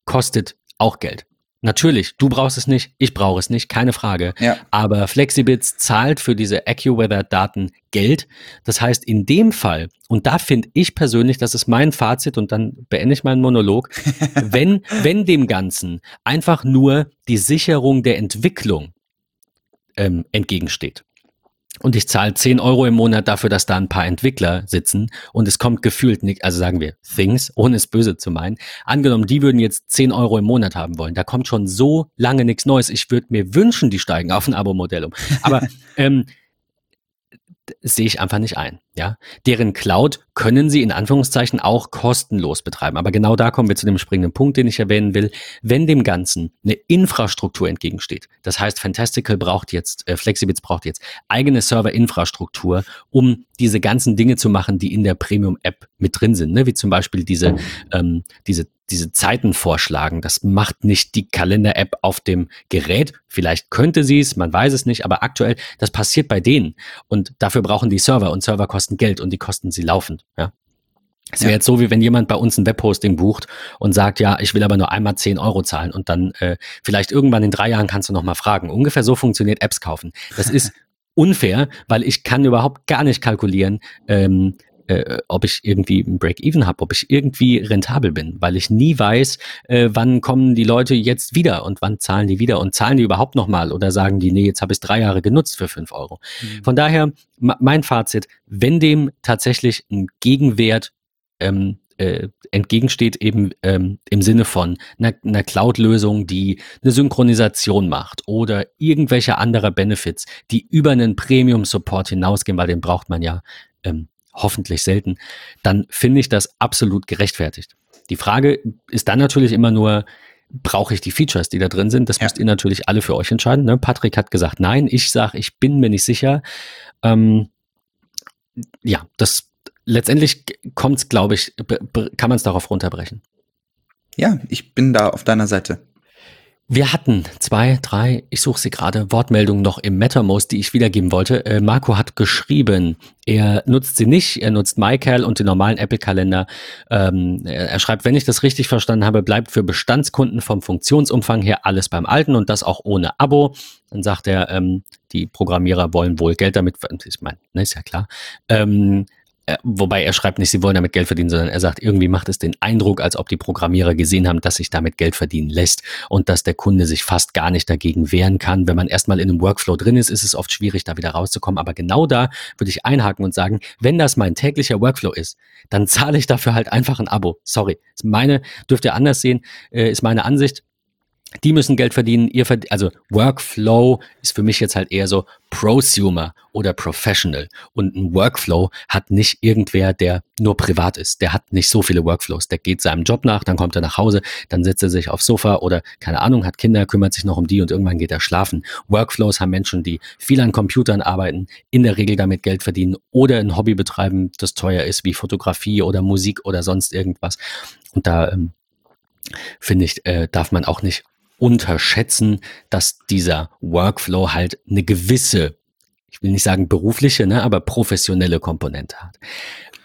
kostet auch Geld. Natürlich, du brauchst es nicht, ich brauche es nicht, keine Frage. Ja. Aber Flexibits zahlt für diese AccuWeather-Daten Geld. Das heißt, in dem Fall, und da finde ich persönlich, das ist mein Fazit und dann beende ich meinen Monolog, *laughs* wenn, wenn dem Ganzen einfach nur die Sicherung der Entwicklung ähm, entgegensteht und ich zahle 10 Euro im Monat dafür, dass da ein paar Entwickler sitzen und es kommt gefühlt nicht, also sagen wir Things, ohne es böse zu meinen. Angenommen, die würden jetzt 10 Euro im Monat haben wollen. Da kommt schon so lange nichts Neues. Ich würde mir wünschen, die steigen auf ein Abo-Modell um. Aber *laughs* ähm, sehe ich einfach nicht ein. Ja, deren Cloud können sie in Anführungszeichen auch kostenlos betreiben. Aber genau da kommen wir zu dem springenden Punkt, den ich erwähnen will. Wenn dem Ganzen eine Infrastruktur entgegensteht, das heißt, Fantastical braucht jetzt, äh, Flexibits braucht jetzt eigene Serverinfrastruktur, um diese ganzen Dinge zu machen, die in der Premium-App mit drin sind, ne? wie zum Beispiel diese, ähm, diese diese Zeiten vorschlagen. Das macht nicht die Kalender-App auf dem Gerät. Vielleicht könnte sie es, man weiß es nicht, aber aktuell, das passiert bei denen. Und dafür brauchen die Server und Server kosten Geld und die kosten sie laufend. Ja. Es wäre ja. jetzt so, wie wenn jemand bei uns ein Webhosting bucht und sagt, ja, ich will aber nur einmal 10 Euro zahlen und dann äh, vielleicht irgendwann in drei Jahren kannst du nochmal fragen. Ungefähr so funktioniert Apps kaufen. Das ist unfair, weil ich kann überhaupt gar nicht kalkulieren, ähm, äh, ob ich irgendwie ein Break-Even habe, ob ich irgendwie rentabel bin, weil ich nie weiß, äh, wann kommen die Leute jetzt wieder und wann zahlen die wieder und zahlen die überhaupt nochmal oder sagen die, nee, jetzt habe ich drei Jahre genutzt für fünf Euro. Mhm. Von daher, mein Fazit, wenn dem tatsächlich ein Gegenwert ähm, äh, entgegensteht eben ähm, im Sinne von einer, einer Cloud-Lösung, die eine Synchronisation macht oder irgendwelche anderer Benefits, die über einen Premium-Support hinausgehen, weil den braucht man ja ähm, hoffentlich selten, dann finde ich das absolut gerechtfertigt. Die Frage ist dann natürlich immer nur, brauche ich die Features, die da drin sind? Das ja. müsst ihr natürlich alle für euch entscheiden. Ne? Patrick hat gesagt, nein. Ich sage, ich bin mir nicht sicher. Ähm, ja, das letztendlich kommt es, glaube ich, kann man es darauf runterbrechen. Ja, ich bin da auf deiner Seite. Wir hatten zwei, drei, ich suche sie gerade, Wortmeldungen noch im MetaMost, die ich wiedergeben wollte. Äh, Marco hat geschrieben, er nutzt sie nicht, er nutzt MyCal und den normalen Apple-Kalender. Ähm, er, schreibt, wenn ich das richtig verstanden habe, bleibt für Bestandskunden vom Funktionsumfang her alles beim Alten und das auch ohne Abo. Dann sagt er, ähm, die Programmierer wollen wohl Geld damit, ich meine, ne, ist ja klar. Ähm, äh, wobei er schreibt nicht, sie wollen damit Geld verdienen, sondern er sagt, irgendwie macht es den Eindruck, als ob die Programmierer gesehen haben, dass sich damit Geld verdienen lässt und dass der Kunde sich fast gar nicht dagegen wehren kann. Wenn man erstmal in einem Workflow drin ist, ist es oft schwierig, da wieder rauszukommen. Aber genau da würde ich einhaken und sagen, wenn das mein täglicher Workflow ist, dann *laughs* zahle ich dafür halt einfach ein Abo. Sorry. Meine, dürft ihr anders sehen, äh, ist meine Ansicht die müssen Geld verdienen, ihr verdient, also Workflow ist für mich jetzt halt eher so Prosumer oder Professional. Und ein Workflow hat nicht irgendwer, der nur privat ist. Der hat nicht so viele Workflows. Der geht seinem Job nach, dann kommt er nach Hause, dann setzt er sich aufs Sofa oder keine Ahnung, hat Kinder, kümmert sich noch um die und irgendwann geht er schlafen. Workflows haben Menschen, die viel an Computern arbeiten, in der Regel damit Geld verdienen oder ein Hobby betreiben, das teuer ist, wie Fotografie oder Musik oder sonst irgendwas. Und da ähm, finde ich, äh, darf man auch nicht unterschätzen, dass dieser Workflow halt eine gewisse, ich will nicht sagen berufliche, ne, aber professionelle Komponente hat.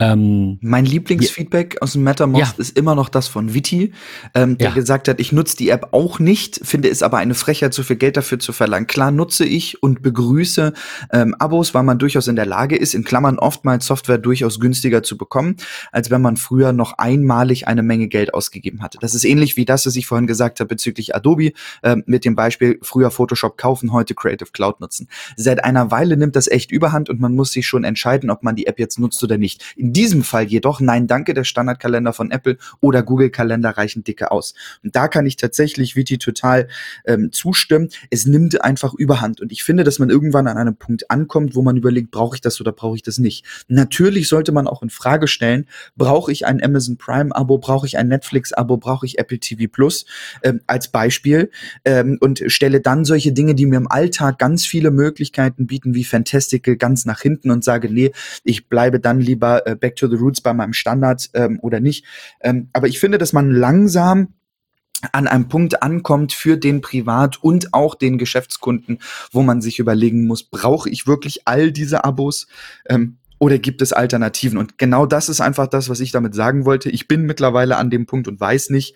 Ähm, mein Lieblingsfeedback aus dem MetaMost ja. ist immer noch das von Viti, ähm, der ja. gesagt hat, ich nutze die App auch nicht, finde es aber eine Frechheit, so viel Geld dafür zu verlangen. Klar nutze ich und begrüße ähm, Abos, weil man durchaus in der Lage ist, in Klammern oftmals Software durchaus günstiger zu bekommen, als wenn man früher noch einmalig eine Menge Geld ausgegeben hatte. Das ist ähnlich wie das, was ich vorhin gesagt habe bezüglich Adobe, äh, mit dem Beispiel früher Photoshop kaufen, heute Creative Cloud nutzen. Seit einer Weile nimmt das echt überhand und man muss sich schon entscheiden, ob man die App jetzt nutzt oder nicht. In in diesem Fall jedoch, nein, danke, der Standardkalender von Apple oder Google Kalender reichen dicke aus. Und da kann ich tatsächlich Viti total ähm, zustimmen. Es nimmt einfach überhand. Und ich finde, dass man irgendwann an einem Punkt ankommt, wo man überlegt, brauche ich das oder brauche ich das nicht. Natürlich sollte man auch in Frage stellen, brauche ich ein Amazon Prime Abo, brauche ich ein Netflix Abo, brauche ich Apple TV Plus ähm, als Beispiel ähm, und stelle dann solche Dinge, die mir im Alltag ganz viele Möglichkeiten bieten, wie Fantastical, ganz nach hinten und sage, nee, ich bleibe dann lieber äh, back to the roots bei meinem Standard ähm, oder nicht. Ähm, aber ich finde, dass man langsam an einem Punkt ankommt für den Privat- und auch den Geschäftskunden, wo man sich überlegen muss, brauche ich wirklich all diese Abos? Ähm, oder gibt es Alternativen? Und genau das ist einfach das, was ich damit sagen wollte. Ich bin mittlerweile an dem Punkt und weiß nicht,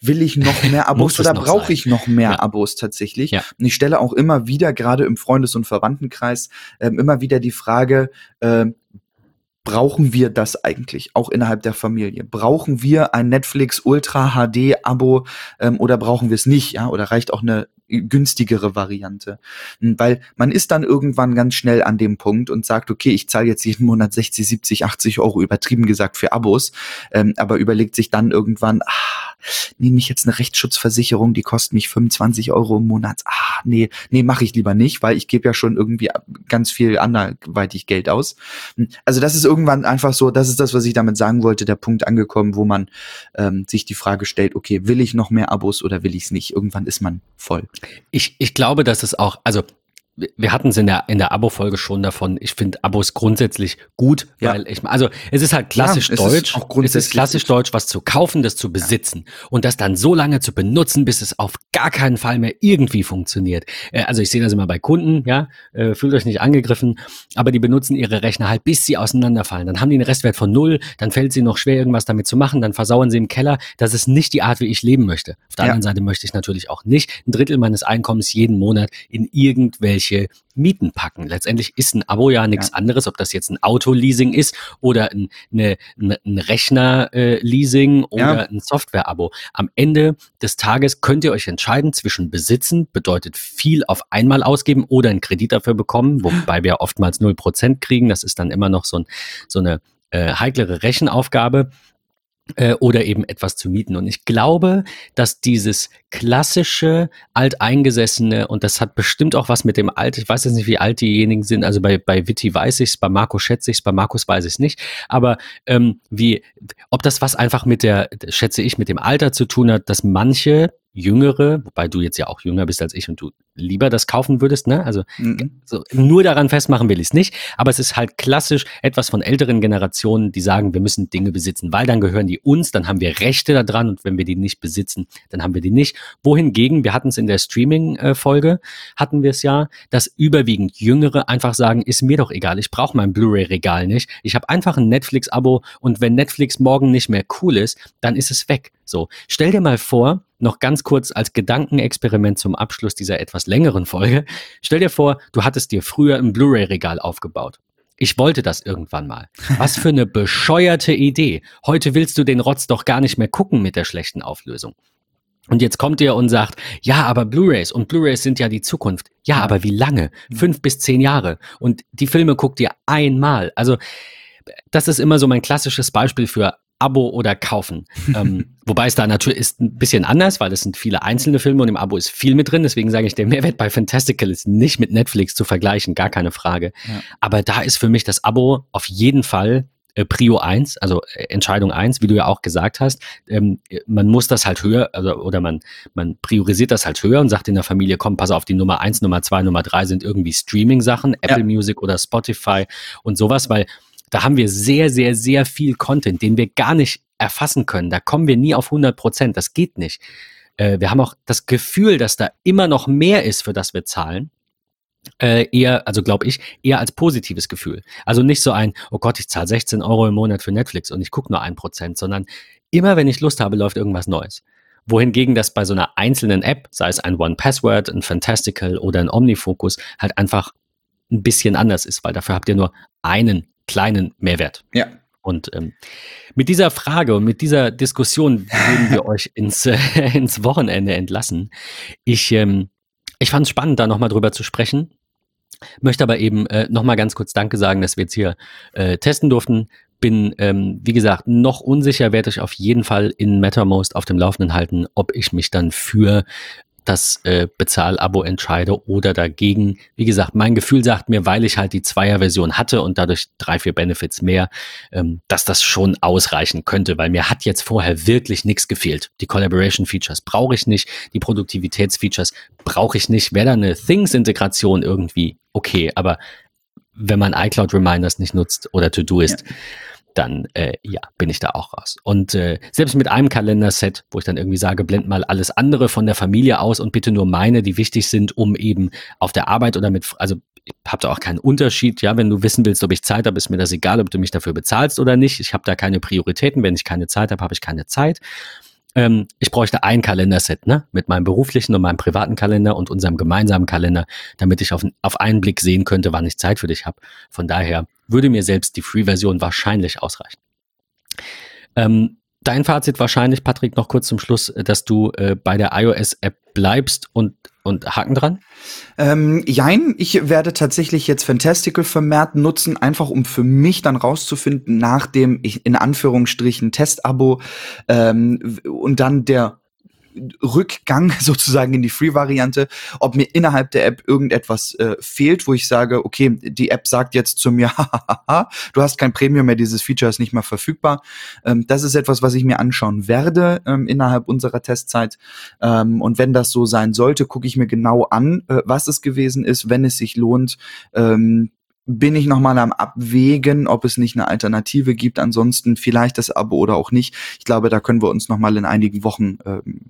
will ich noch mehr *laughs* Abos oder brauche ich noch mehr ja. Abos tatsächlich? Ja. Und ich stelle auch immer wieder, gerade im Freundes- und Verwandtenkreis, äh, immer wieder die Frage, äh, brauchen wir das eigentlich auch innerhalb der Familie? Brauchen wir ein Netflix Ultra HD Abo ähm, oder brauchen wir es nicht? Ja, oder reicht auch eine günstigere Variante. Hm, weil man ist dann irgendwann ganz schnell an dem Punkt und sagt, okay, ich zahle jetzt jeden Monat 60, 70, 80 Euro übertrieben gesagt für Abos, ähm, aber überlegt sich dann irgendwann, ah, nehme ich jetzt eine Rechtsschutzversicherung, die kostet mich 25 Euro im Monat. Ah, nee, nee, mache ich lieber nicht, weil ich gebe ja schon irgendwie ganz viel anderweitig Geld aus. Hm, also das ist irgendwann einfach so, das ist das, was ich damit sagen wollte, der Punkt angekommen, wo man ähm, sich die Frage stellt, okay, will ich noch mehr Abos oder will ich es nicht? Irgendwann ist man voll. Ich, ich glaube, dass es auch, also wir hatten es in der, in der Abo-Folge schon davon. Ich finde Abos grundsätzlich gut, ja. weil ich, also es ist halt klassisch ja, deutsch. Ist es ist klassisch gut. deutsch, was zu kaufen, das zu besitzen ja. und das dann so lange zu benutzen, bis es auf gar keinen Fall mehr irgendwie funktioniert. Äh, also ich sehe das immer bei Kunden, ja, äh, fühlt euch nicht angegriffen, aber die benutzen ihre Rechner halt, bis sie auseinanderfallen. Dann haben die einen Restwert von null, dann fällt sie noch schwer, irgendwas damit zu machen, dann versauern sie im Keller. Das ist nicht die Art, wie ich leben möchte. Auf der anderen Seite möchte ich natürlich auch nicht ein Drittel meines Einkommens jeden Monat in irgendwelche irgendwelche Mieten packen. Letztendlich ist ein Abo ja nichts ja. anderes, ob das jetzt ein Autoleasing ist oder ein, eine, ein Rechnerleasing oder ja. ein Software-Abo. Am Ende des Tages könnt ihr euch entscheiden zwischen besitzen, bedeutet viel auf einmal ausgeben oder einen Kredit dafür bekommen, wobei wir oftmals 0% kriegen. Das ist dann immer noch so, ein, so eine äh, heiklere Rechenaufgabe äh, oder eben etwas zu mieten. Und ich glaube, dass dieses klassische, alteingesessene, und das hat bestimmt auch was mit dem Alt, ich weiß jetzt nicht, wie alt diejenigen sind, also bei, bei Vitti weiß ich es, bei Marco schätze ich es, bei Markus weiß ich es nicht, aber ähm, wie, ob das was einfach mit der, schätze ich, mit dem Alter zu tun hat, dass manche Jüngere, wobei du jetzt ja auch jünger bist als ich und du lieber das kaufen würdest, ne? Also mhm. so, nur daran festmachen will ich es nicht, aber es ist halt klassisch etwas von älteren Generationen, die sagen, wir müssen Dinge besitzen, weil dann gehören die uns, dann haben wir Rechte daran und wenn wir die nicht besitzen, dann haben wir die nicht. Wohingegen, wir hatten es in der Streaming-Folge, hatten wir es ja, dass überwiegend Jüngere einfach sagen, ist mir doch egal, ich brauche mein Blu-ray-Regal nicht, ich habe einfach ein Netflix-Abo und wenn Netflix morgen nicht mehr cool ist, dann ist es weg. So, stell dir mal vor, noch ganz kurz als Gedankenexperiment zum Abschluss dieser etwas längeren Folge. Stell dir vor, du hattest dir früher ein Blu-ray-Regal aufgebaut. Ich wollte das irgendwann mal. Was für eine *laughs* bescheuerte Idee. Heute willst du den Rotz doch gar nicht mehr gucken mit der schlechten Auflösung. Und jetzt kommt ihr und sagt, ja, aber Blu-rays und Blu-rays sind ja die Zukunft. Ja, aber wie lange? Fünf bis zehn Jahre. Und die Filme guckt ihr einmal. Also, das ist immer so mein klassisches Beispiel für Abo oder kaufen. *laughs* ähm, wobei es da natürlich ist ein bisschen anders, weil es sind viele einzelne Filme und im Abo ist viel mit drin. Deswegen sage ich, der Mehrwert bei Fantastical ist nicht mit Netflix zu vergleichen, gar keine Frage. Ja. Aber da ist für mich das Abo auf jeden Fall äh, Prio 1, also äh, Entscheidung 1, wie du ja auch gesagt hast. Ähm, man muss das halt höher, also, oder man, man priorisiert das halt höher und sagt in der Familie, komm, pass auf, die Nummer 1, Nummer 2, Nummer 3 sind irgendwie Streaming-Sachen, Apple ja. Music oder Spotify und sowas, weil da haben wir sehr, sehr, sehr viel Content, den wir gar nicht erfassen können. Da kommen wir nie auf 100 Prozent. Das geht nicht. Äh, wir haben auch das Gefühl, dass da immer noch mehr ist, für das wir zahlen. Äh, eher, also glaube ich, eher als positives Gefühl. Also nicht so ein, oh Gott, ich zahle 16 Euro im Monat für Netflix und ich gucke nur ein Prozent, sondern immer wenn ich Lust habe, läuft irgendwas Neues. Wohingegen das bei so einer einzelnen App, sei es ein One Password, ein Fantastical oder ein Omnifocus, halt einfach ein bisschen anders ist, weil dafür habt ihr nur einen kleinen Mehrwert. Ja. Und ähm, mit dieser Frage und mit dieser Diskussion würden wir *laughs* euch ins, äh, ins Wochenende entlassen. Ich, ähm, ich fand es spannend, da nochmal drüber zu sprechen. Möchte aber eben äh, nochmal ganz kurz Danke sagen, dass wir jetzt hier äh, testen durften. Bin, ähm, wie gesagt, noch unsicher, werde ich auf jeden Fall in MetaMost auf dem Laufenden halten, ob ich mich dann für das äh, Bezahlabo entscheide oder dagegen. Wie gesagt, mein Gefühl sagt mir, weil ich halt die Zweier-Version hatte und dadurch drei, vier Benefits mehr, ähm, dass das schon ausreichen könnte, weil mir hat jetzt vorher wirklich nichts gefehlt. Die Collaboration-Features brauche ich nicht, die Produktivitätsfeatures brauche ich nicht. Wäre da eine Things-Integration irgendwie okay, aber wenn man iCloud Reminders nicht nutzt oder To-Do ist, ja dann äh, ja, bin ich da auch raus. Und äh, selbst mit einem Kalenderset, wo ich dann irgendwie sage, blend mal alles andere von der Familie aus und bitte nur meine, die wichtig sind, um eben auf der Arbeit oder mit, also ich habe da auch keinen Unterschied. Ja, wenn du wissen willst, ob ich Zeit habe, ist mir das egal, ob du mich dafür bezahlst oder nicht. Ich habe da keine Prioritäten. Wenn ich keine Zeit habe, habe ich keine Zeit. Ähm, ich bräuchte ein Kalenderset, ne? Mit meinem beruflichen und meinem privaten Kalender und unserem gemeinsamen Kalender, damit ich auf, auf einen Blick sehen könnte, wann ich Zeit für dich habe. Von daher würde mir selbst die Free-Version wahrscheinlich ausreichen. Ähm, dein Fazit wahrscheinlich, Patrick, noch kurz zum Schluss, dass du äh, bei der iOS-App bleibst und und Haken dran? Ähm, jein, ich werde tatsächlich jetzt Fantastical vermehrt nutzen, einfach um für mich dann rauszufinden, nach dem ich in Anführungsstrichen Testabo ähm, und dann der Rückgang *laughs* sozusagen in die Free-Variante, ob mir innerhalb der App irgendetwas äh, fehlt, wo ich sage, okay, die App sagt jetzt zu mir, *laughs* du hast kein Premium mehr, dieses Feature ist nicht mehr verfügbar. Ähm, das ist etwas, was ich mir anschauen werde ähm, innerhalb unserer Testzeit. Ähm, und wenn das so sein sollte, gucke ich mir genau an, äh, was es gewesen ist, wenn es sich lohnt, ähm, bin ich noch mal am Abwägen, ob es nicht eine Alternative gibt. Ansonsten vielleicht das Abo oder auch nicht. Ich glaube, da können wir uns noch mal in einigen Wochen ähm,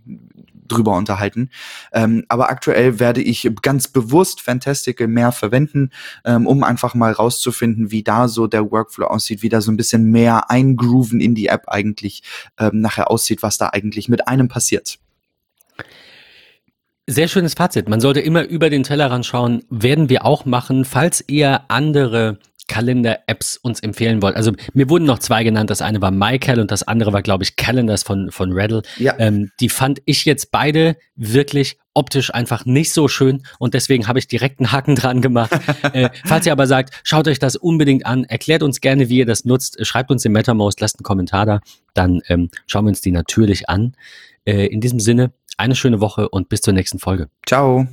drüber unterhalten. Ähm, aber aktuell werde ich ganz bewusst Fantastical mehr verwenden, ähm, um einfach mal rauszufinden, wie da so der Workflow aussieht, wie da so ein bisschen mehr eingrooven in die App eigentlich ähm, nachher aussieht, was da eigentlich mit einem passiert. Sehr schönes Fazit. Man sollte immer über den Tellerrand schauen. Werden wir auch machen, falls ihr andere Kalender-Apps uns empfehlen wollt. Also mir wurden noch zwei genannt. Das eine war MyCal und das andere war, glaube ich, Calendars von, von Reddle. Ja. Ähm, die fand ich jetzt beide wirklich optisch einfach nicht so schön und deswegen habe ich direkt einen Haken dran gemacht. *laughs* äh, falls ihr aber sagt, schaut euch das unbedingt an, erklärt uns gerne, wie ihr das nutzt, schreibt uns im MetaMost, lasst einen Kommentar da, dann ähm, schauen wir uns die natürlich an. Äh, in diesem Sinne, eine schöne Woche und bis zur nächsten Folge. Ciao.